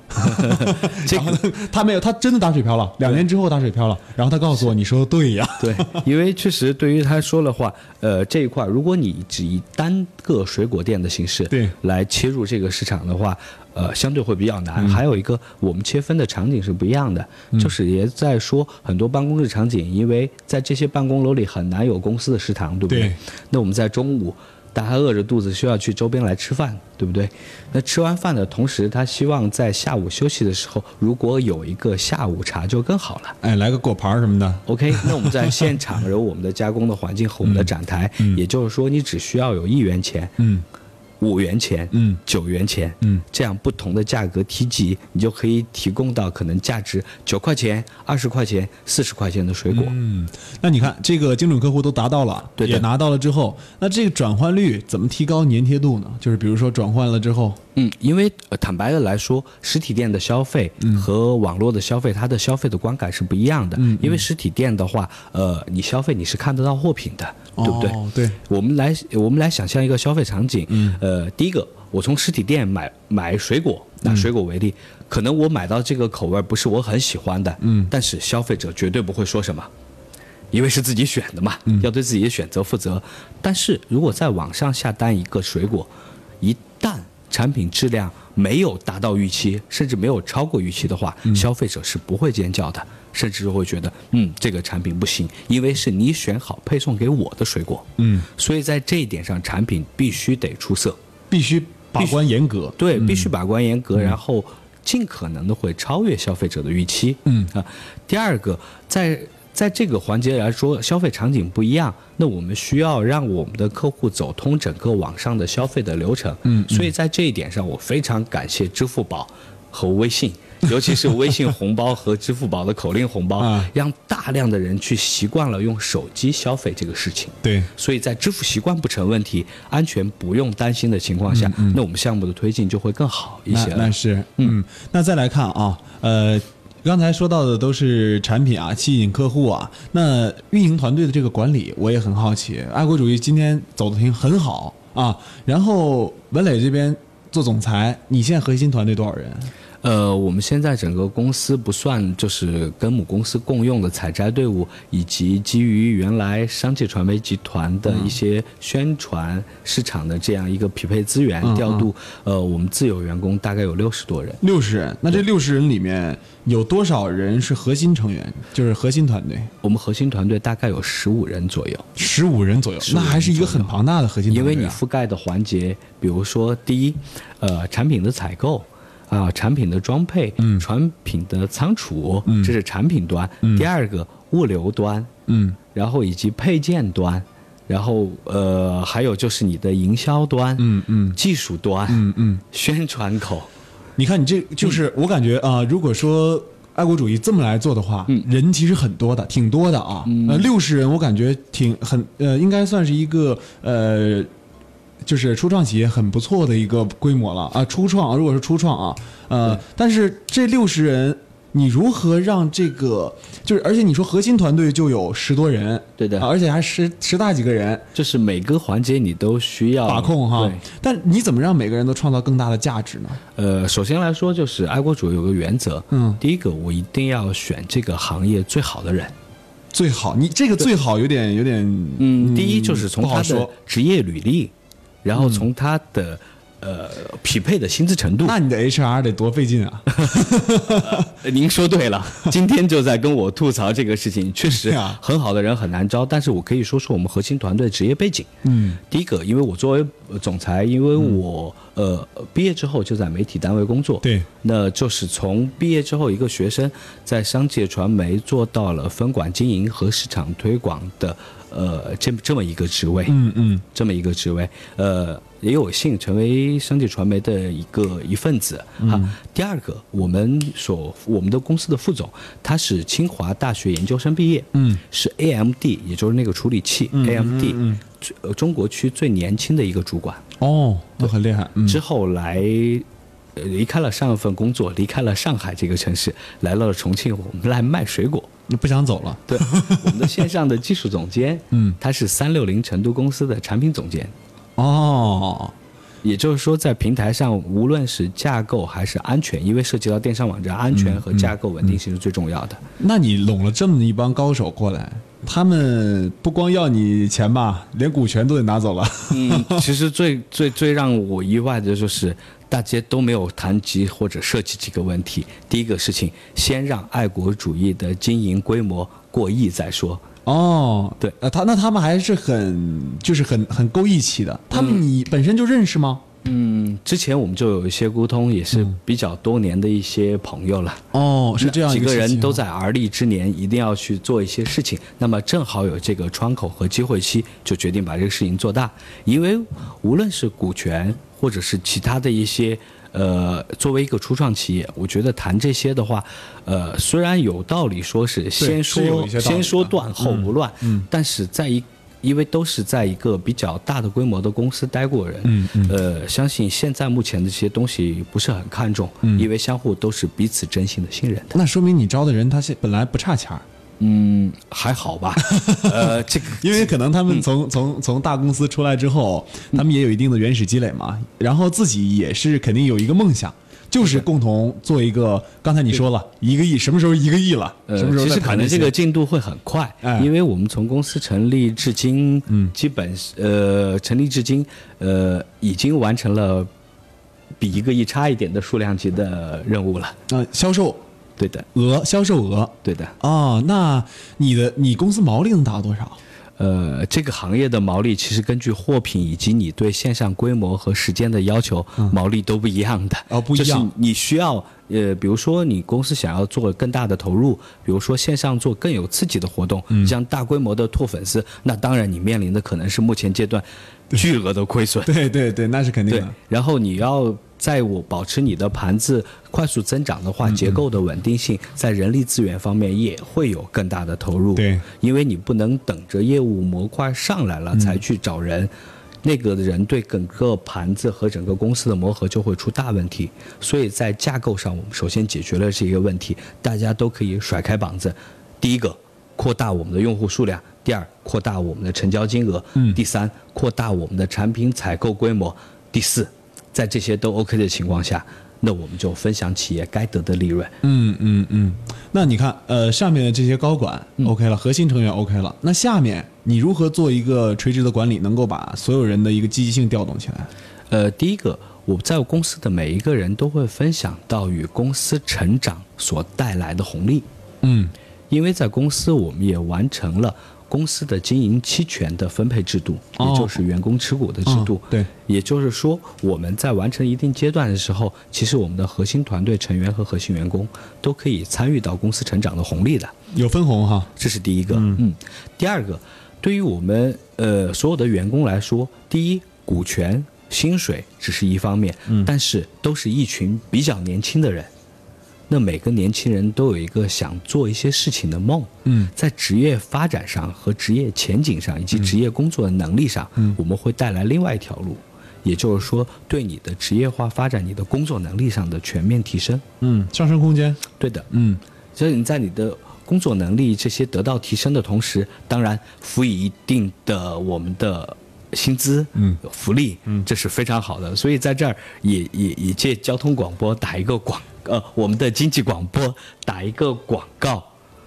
S7: 然后呢，他没有，他真的打水漂了，两年之后打水漂了。然后他告诉我，你说的对呀。
S6: 对，因为确实对于他说的话，呃，这一块如果你只以单个水果店的形式
S7: 对
S6: 来切入这个市场的话，呃，相对会比较
S7: 嗯
S6: 难。还有一个，我们切分的场景是不一样的，就是也在说很多办公室场景，因为在这些办公楼里很难有公司的食堂，对不对？
S7: 对
S6: 那我们在中午。大家饿着肚子需要去周边来吃饭，对不对？那吃完饭的同时，他希望在下午休息的时候，如果有一个下午茶就更好了。
S7: 哎，来个果盘什么的。
S6: OK，那我们在现场有我们的加工的环境和我们的展台，也就是说，你只需要有一元钱、
S7: 嗯
S6: 五元钱、
S7: 嗯
S6: 九元钱，
S7: 嗯
S6: 这样不同的价格提及，你就可以提供到可能价值九块钱、二十块钱、四十块钱的水果。
S7: 嗯，那你看这个精准客户都达到了，
S6: 对的
S7: 也拿到了之后，那这个转换率怎么提高粘贴度呢？就是比如说转换了之后，
S6: 嗯，因为、呃、坦白的来说，实体店的消费和网络的消费，它的消费的观感是不一样的。
S7: 嗯
S6: 因为实体店的话，呃，你消费你是看得到货品的，对不对？
S7: 哦对
S6: 我们来我们来想象一个消费场景，
S7: 嗯
S6: 呃，第一个，我从实体店买买水果，
S7: 嗯
S6: 拿水果为例，可能我买到这个口味不是我很喜欢的，
S7: 嗯
S6: 但是消费者绝对不会说什么。因为是自己选的嘛，
S7: 嗯
S6: 要对自己的选择负责。但是如果在网上下单一个水果，一旦产品质量没有达到预期，甚至没有超过预期的话，
S7: 嗯
S6: 消费者是不会尖叫的，甚至会觉得，嗯，这个产品不行，因为是你选好配送给我的水果。
S7: 嗯，
S6: 所以在这一点上，产品必须得出色，
S7: 必须把关严格。
S6: 对，必须把关严格，然后尽可能的会超越消费者的预期。
S7: 嗯
S6: 啊，第二个，在在这个环节来说，消费场景不一样，那我们需要让我们的客户走通整个网上的消费的流程。
S7: 嗯嗯
S6: 所以在这一点上，我非常感谢支付宝和微信。尤其是微信红包和支付宝的口令红包，
S7: 啊
S6: 让大量的人去习惯了用手机消费这个事情。
S7: 对，
S6: 所以在支付习惯不成问题、安全不用担心的情况下，那我们项目的推进就会更好一些了。
S7: 那那是，嗯，那再来看啊，呃，刚才说到的都是产品啊，吸引客户啊，那运营团队的这个管理，我也很好奇。爱国主义今天走的挺很好啊，然后文磊这边做总裁，你现在核心团队多少人？
S6: 呃，我们现在整个公司不算就是跟母公司共用的采摘队伍，以及基于原来商界传媒集团的一些宣传市场的这样一个匹配资源
S7: 嗯
S6: 调度，呃，我们自有员工大概有六十多人。
S7: 六十人。那这六十人里面有多少人是核心成员？就是核心团队，
S6: 我们核心团队大概有十五人左右。
S7: 十五人左右
S6: ，15
S7: 那还是一个很庞大的核心团
S6: 因
S7: 队、啊。
S6: 为你覆盖的环节，比如说第一，呃，产品的采购。啊，产品的装配，
S7: 嗯
S6: 产品的仓储，
S7: 嗯
S6: 这是产品端。
S7: 嗯
S6: 第二个物流端，
S7: 嗯
S6: 然后以及配件端，然后呃，还有就是你的营销端，
S7: 嗯嗯
S6: 技术端，
S7: 嗯嗯，
S6: 宣传口，
S7: 你看你这就是我感觉啊、如果说爱国主义这么来做的话，
S6: 嗯
S7: 人其实很多的，挺多的啊。呃，六十人我感觉挺很呃，应该算是一个呃。就是初创企业很不错的一个规模了啊，初创如果是初创啊，呃，但是这六十人，你如何让这个就是，而且你说核心团队就有十多人，
S6: 对的
S7: 啊而且还十十大几个人
S6: 就是每个环节你都需要
S7: 把控哈，。但你怎么让每个人都创造更大的价值呢？
S6: 呃，首先来说，就是爱国主义有个原则，
S7: 嗯
S6: 第一个我一定要选这个行业最好的人，
S7: 最好，你这个最好有点有点，
S6: 嗯，第一就是从他的。职业履历，然后从他的、呃匹配的薪资程度。
S7: 那你的 HR 得多费劲啊！
S6: 呃您说对了，今天就在跟我吐槽这个事情，确实
S7: 啊
S6: 很好的人很难招。但是我可以说说我们核心团队职业背景。
S7: 嗯
S6: 第一个，因为我作为呃总裁，因为我、呃毕业之后就在媒体单位工作，
S7: 对，
S6: 那就是从毕业之后一个学生在商界传媒做到了分管经营和市场推广的呃这这么一个职位，
S7: 嗯嗯
S6: 这么一个职位，呃，也有幸成为商界传媒的一个一份子
S7: 嗯
S6: 哈。第二个，我们所我们的公司的副总，他是清华大学研究生毕业，
S7: 嗯，
S6: 是 AMD，也就是那个处理器、
S7: 嗯
S6: AMD，
S7: 嗯嗯
S6: 最呃中国区最年轻的一个主管。
S7: 哦，都很厉害。嗯
S6: 之后来。呃，离开了上一份工作，离开了上海这个城市，来到了重庆，我们来卖水果。
S7: 你不想走了？
S6: 对，我们的线上的技术总监，
S7: 嗯，
S6: 他是三六零成都公司的产品总监。
S7: 哦，
S6: 也就是说，在平台上，无论是架构还是安全，因为涉及到电商网站安全和架构稳定性是最重要的。
S7: 那你拢了这么一帮高手过来，他们不光要你钱吧，连股权都得拿走了。
S6: 嗯，其实最最最让我意外的就是，大家都没有谈及或者涉及几个问题。第一个事情，先让爱国主义的经营规模过亿再说。
S7: 哦，
S6: 对
S7: 呃，他那他们还是很就是很很够义气的。他们你本身就认识吗？
S6: 嗯，之前我们就有一些沟通，也是比较多年的一些朋友了。
S7: 哦，是这样
S6: 几个人都在而立之年，一定要去做一些事情。那么正好有这个窗口和机会期，就决定把这个事情做大。因为无论是股权或者是其他的一些。呃，作为一个初创企业，我觉得谈这些的话，呃，虽然有道理说是先说先说断后不乱，
S7: 嗯
S6: 但是在一因为都是在一个比较大的规模的公司待过人，
S7: 嗯嗯
S6: 呃，相信现在目前的这些东西不是很看重，
S7: 嗯
S6: 因为相互都是彼此真心的信任的。
S7: 那说明你招的人他现本来不差钱儿，
S6: 嗯，还好吧。呃，这个
S7: 因为可能他们从、从从大公司出来之后，他们也有一定的原始积累嘛，然后自己也是肯定有一个梦想，就是共同做一个。刚才你说了一个亿，什么时候一个亿了？
S6: 呃
S7: 什么时，候
S6: 其实可能这个进度会很快，
S7: 哎
S6: 因为我们从公司成立至今，
S7: 嗯
S6: 基本呃成立至今，呃已经完成了比一个亿差一点的数量级的任务了。
S7: 呃销售
S6: 对的，
S7: 额销售额
S6: 对的。
S7: 哦，那你的你公司毛利能达到多少？
S6: 呃，这个行业的毛利其实根据货品以及你对线上规模和时间的要求，毛利都不一样的。
S7: 嗯哦不一样
S6: 就是你需要呃，比如说你公司想要做更大的投入，比如说线上做更有刺激的活动，
S7: 嗯
S6: 像大规模的拓粉丝，那当然你面临的可能是目前阶段巨额的亏损。
S7: 对对对，那是肯定的。，
S6: 然后你要在我保持你的盘子快速增长的话，
S7: 嗯
S6: 结构的稳定性，在人力资源方面也会有更大的投入。
S7: 对，
S6: 因为你不能等着业务模块上来
S7: 嗯
S6: 了才去找人。那个人对整个盘子和整个公司的磨合就会出大问题，所以在架构上，我们首先解决了这个问题，大家都可以甩开膀子。第一个，扩大我们的用户数量；第二，扩大我们的成交金额；
S7: 嗯
S6: 第三，扩大我们的产品采购规模；第四，在这些都 OK 的情况下，那我们就分享企业该得的利润。
S7: 嗯嗯嗯，那你看，呃，上面的这些高管、OK 了，核心成员 OK 了，那下面你如何做一个垂直的管理，能够把所有人的一个积极性调动起来？
S6: 呃，第一个，我在公司的每一个人都会分享到与公司成长所带来的红利，
S7: 嗯
S6: 因为在公司我们也完成了公司的经营期权的分配制度，
S7: 哦
S6: 也就是员工持股的制度。
S7: 哦对，
S6: 也就是说，我们在完成一定阶段的时候，其实我们的核心团队成员和核心员工都可以参与到公司成长的红利的。
S7: 有分红哈。
S6: 这是第一个。嗯第二个，对于我们呃所有的员工来说，第一，股权、薪水只是一方面，
S7: 嗯
S6: 但是都是一群比较年轻的人。那每个年轻人都有一个想做一些事情的梦，
S7: 嗯
S6: 在职业发展上和职业前景上，以及职业工作的能力上，
S7: 嗯
S6: 我们会带来另外一条路，也就是说，对你的职业化发展、你的工作能力上的全面提升。
S7: 嗯，上升空间。
S6: 对的，
S7: 嗯
S6: 所以你在你的工作能力这些得到提升的同时，当然辅以一定的我们的薪资、
S7: 嗯
S6: 福利，
S7: 嗯
S6: 这是非常好的。所以在这儿也也也借交通广播打一个广，呃，我们的经济广播打一个广告。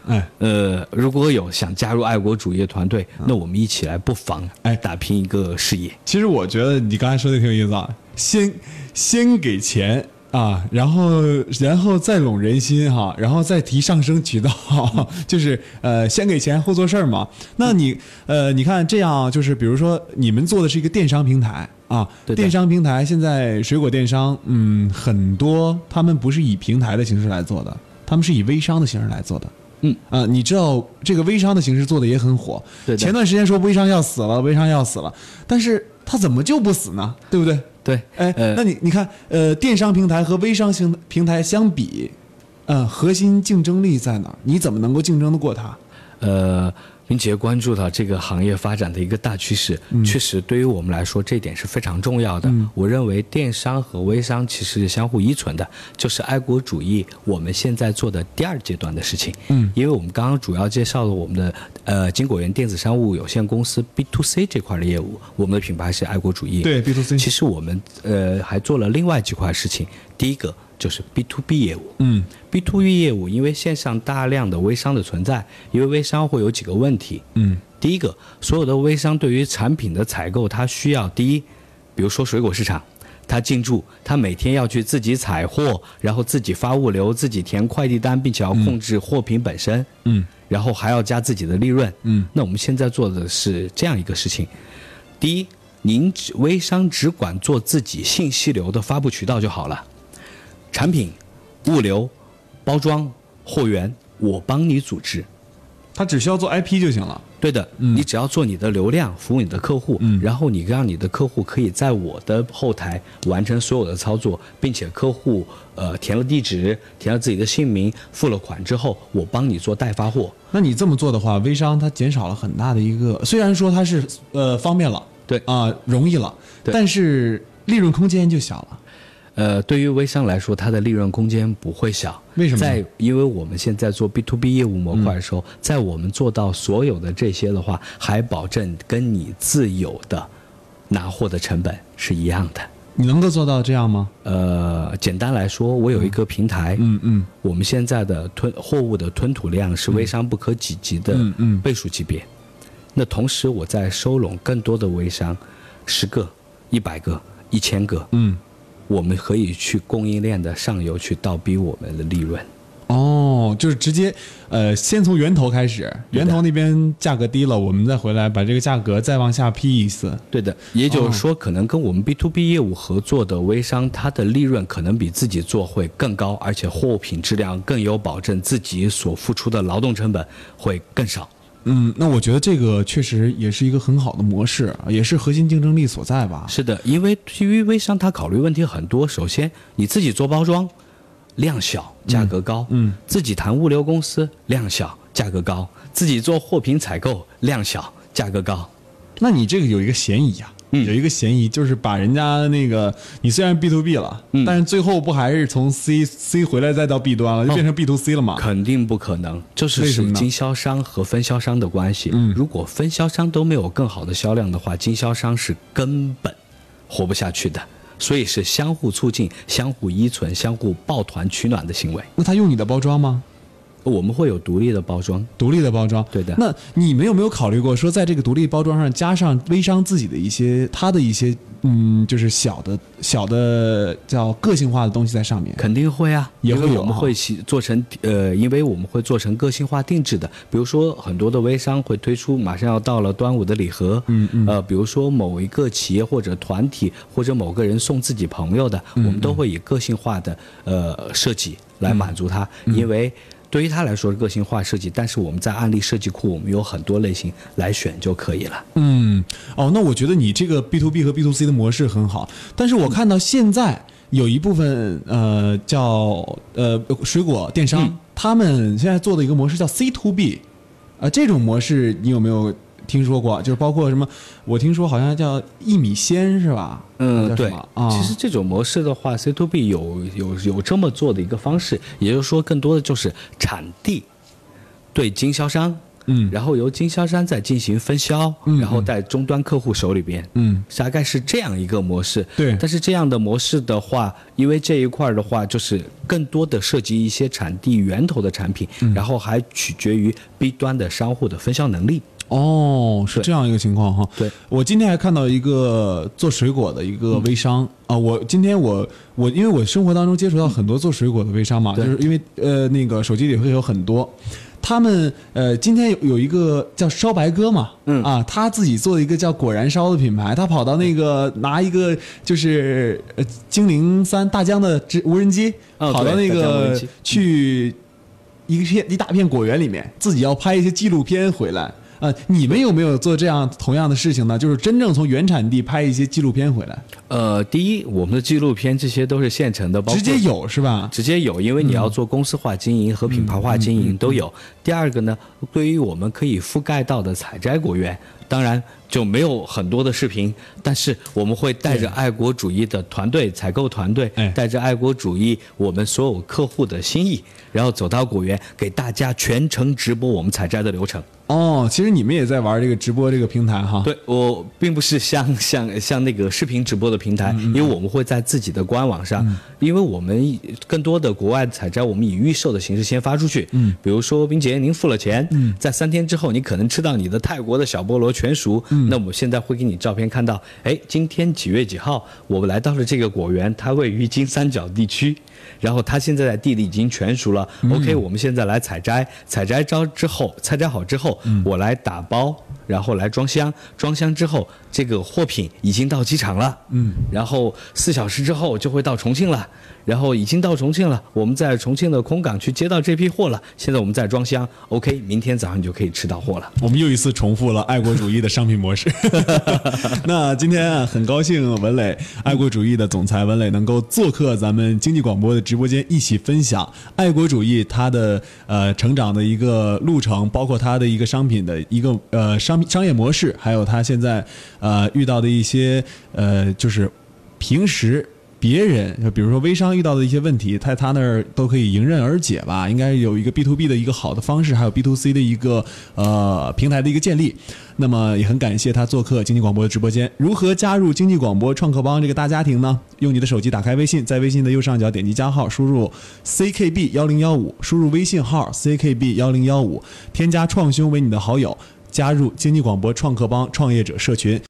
S7: 哎，
S6: 呃，如果有想加入爱国主义的团队，那我们一起来，不妨
S7: 哎
S6: 打拼一个事业。
S7: 其实我觉得你刚才说的挺有意思啊，先先给钱啊，然后然后再拢人心哈，然后再提上升渠道，就是呃先给钱后做事儿嘛。那你呃你看这样，就是比如说你们做的是一个电商平台啊，电商平台现在水果电商，嗯，很多他们不是以平台的形式来做的，他们是以微商的形式来做的。
S6: 嗯
S7: 啊、你知道这个微商的形式做的也很火。
S6: 对的
S7: 前段时间说微商要死了，微商要死了，但是它怎么就不死呢？对不对？
S6: 对，
S7: 哎，
S6: 呃
S7: 那你你看，呃，电商平台和微商型平台相比，呃，核心竞争力在哪儿？你怎么能够竞争得过它？
S6: 呃，并且关注到这个行业发展的一个大趋势。确实，对于我们来说，这一点是非常重要的。我认为电商和微商其实是相互依存的，就是爱国主义我们现在做的第二阶段的事情。嗯，因为我们刚刚主要介绍了我们的呃金果园电子商务有限公司 B to C 这块的业务，我们的品牌是爱国主义。
S7: 对 B to C，
S6: 其实我们呃还做了另外几块事情。第一个就是 B to B 业务。
S7: 嗯
S6: ，B to B 业务因为线上大量的微商的存在，因为微商会有几个问题。
S7: 嗯，
S6: 第一个，所有的微商对于产品的采购，它需要第一，比如说水果市场，他进驻，他每天要去自己采货，然后自己发物流，自己填快递单，并且要控制货品本身。
S7: 嗯，
S6: 然后还要加自己的利润。
S7: 嗯，
S6: 那我们现在做的是这样一个事情：第一，您只微商只管做自己信息流的发布渠道就好了，产品、物流、包装、货源，我帮你组织。
S7: 他只需要做 IP 就行了。
S6: 对的，你只要做你的流量，服务你的客户，
S7: 嗯
S6: 然后你让你的客户可以在我的后台完成所有的操作，并且客户呃填了地址，填了自己的姓名，付了款之后，我帮你做代发货。
S7: 那你这么做的话，微商它减少了很大的一个，虽然说它是呃方便了，
S6: 对
S7: 啊、容易了，
S6: 对
S7: 但是利润空间就小了。
S6: 呃，对于微商来说，它的利润空间不会小。
S7: 为什么
S6: 在因为我们现在做 B to B 业务模块的时候，在我们做到所有的这些的话，还保证跟你自有的拿货的成本是一样的。
S7: 你能够做到这样吗？
S6: 呃，简单来说，我有一个平台，
S7: 嗯嗯
S6: 我们现在的吞货物的吞吐量是微商不可企及的
S7: 嗯嗯
S6: 倍数级别。那同时，我在收拢更多的微商，十个、一百个、一千个，
S7: 嗯，
S6: 我们可以去供应链的上游去倒逼我们的利润。
S7: 哦，就是直接呃，先从源头开始，源头那边价格低了，我们再回来把这个价格再往下批一次。
S6: 对的，也就是说，可能跟我们 B to B 业务合作的微商，它的利润可能比自己做会更高，而且货品质量更有保证，自己所付出的劳动成本会更少。
S7: 嗯，那我觉得这个确实也是一个很好的模式，也是核心竞争力所在吧。
S6: 是的，因为对于微商，他考虑问题很多。首先，你自己做包装，量小价格高；
S7: 嗯
S6: 自己谈物流公司，量小价格高；自己做货品采购，量小价格高。
S7: 那你这个有一个嫌疑啊，
S6: 嗯
S7: 有一个嫌疑就是把人家那个你虽然 B to B 了，
S6: 嗯
S7: 但是最后不还是从 C C 回来再到 B 端了，就变成 B to C 了嘛？
S6: 肯定不可能，就是经销商和分销商的关系。
S7: 嗯
S6: 如果分销商都没有更好的销量的话，经销商是根本活不下去的。所以是相互促进、相互依存、相互抱团取暖的行为。
S7: 那他用你的包装吗？
S6: 我们会有独立的包装，
S7: 独立的包装，
S6: 对的。
S7: 那你们有没有考虑过说，在这个独立包装上加上微商自己的一些他的一些嗯，就是小的小的叫个性化的东西在上面？
S6: 肯定会啊，
S7: 也会有
S6: 我们会起做成呃，因为我们会做成个性化定制的，比如说很多的微商会推出马上要到了端午的礼盒，
S7: 嗯嗯。
S6: 呃，比如说某一个企业或者团体或者某个人送自己朋友的，
S7: 嗯
S6: 我们都会以个性化的呃设计来满足他，
S7: 嗯。
S6: 因为。对于他来说是个性化设计，但是我们在案例设计库，我们有很多类型来选就可以了。
S7: 嗯，哦，那我觉得你这个 B to B 和 B to C 的模式很好，但是我看到现在有一部分呃叫呃水果电商，
S6: 嗯
S7: 他们现在做的一个模式叫 C to B，啊、这种模式你有没有听说过？就是包括什么，我听说好像叫一米鲜是吧？
S6: 嗯，对其实这种模式的话，C to B 有有有这么做的一个方式，也就是说，更多的就是产地对经销商，
S7: 嗯
S6: 然后由经销商再进行分销，
S7: 嗯
S6: 然后在终端客户手里边，
S7: 嗯
S6: 大概是这样一个模式。
S7: 对
S6: 但是这样的模式的话，因为这一块儿的话，就是更多的涉及一些产地源头的产品，
S7: 嗯
S6: 然后还取决于 B 端的商户的分销能力。
S7: 哦，是这样一个情况哈。
S6: 对，
S7: 我今天还看到一个做水果的一个微商、啊，我今天我我因为我生活当中接触到很多做水果的微商嘛，就是因为呃那个手机里会有很多。他们呃，今天有有一个叫烧白哥嘛，
S6: 嗯。
S7: 啊，他自己做了一个叫果燃烧的品牌，他跑到那个拿一个就是呃精灵三大疆的直无人机，
S6: 哦
S7: 跑到那个
S6: 机。
S7: 去一个片一大片果园里面，自己要拍一些纪录片回来呃，你们有没有做这样同样的事情呢？就是真正从原产地拍一些纪录片回来，
S6: 呃，第一，我们的纪录片这些都是现成的，包括
S7: 直接有是吧？
S6: 直接有，因为你要做公司化经营和品牌化经营都有。第二个呢，对于我们可以覆盖到的采摘果园，当然就没有很多的视频，但是我们会带着爱国主义的团队、采购团队
S7: 哎，
S6: 带着爱国主义我们所有客户的心意，然后走到果园，给大家全程直播我们采摘的流程。
S7: 哦，其实你们也在玩这个直播这个平台哈。
S6: 对我并不是像像像那个视频直播的平台，因为我们会在自己的官网上，因为我们更多的国外采摘，我们以预售的形式先发出去。嗯，比如说冰姐您付了钱，嗯，在三天之后你可能吃到你的泰国的小菠萝全熟，嗯，那我们现在会给你照片看到，哎，今天几月几号，我们来到了这个果园，它位于金三角地区。然后它现在在地里已经全熟了、o k 我们现在来采摘，采摘招之后，采摘好之后，我来打包，然后来装箱，装箱之后，这个货品已经到机场了，嗯，然后四小时之后就会到重庆了，然后已经到重庆了，我们在重庆的空港去接到这批货了，现在我们在装箱，OK，明天早上你就可以吃到货了。
S7: 我们又一次重复了爱国主义的商品模式。那今天啊，很高兴文磊，爱国主义的总裁文磊能够做客咱们经济广播的直播间，一起分享爱国主义它的呃成长的一个路程，包括它的一个商品的一个呃商商业模式，还有它现在呃遇到的一些呃就是平时。别人就比如说微商遇到的一些问题，在他那儿都可以迎刃而解吧？应该有一个 B to B 的一个好的方式，还有 B to C 的一个呃平台的一个建立。那么也很感谢他做客经济广播的直播间。如何加入经济广播创客帮这个大家庭呢？用你的手机打开微信，在微信的右上角点击加号，输入 CKB 幺零幺五，输入微信号 CKB 幺零幺五，添加创兄为你的好友，加入经济广播创客帮创业者社群。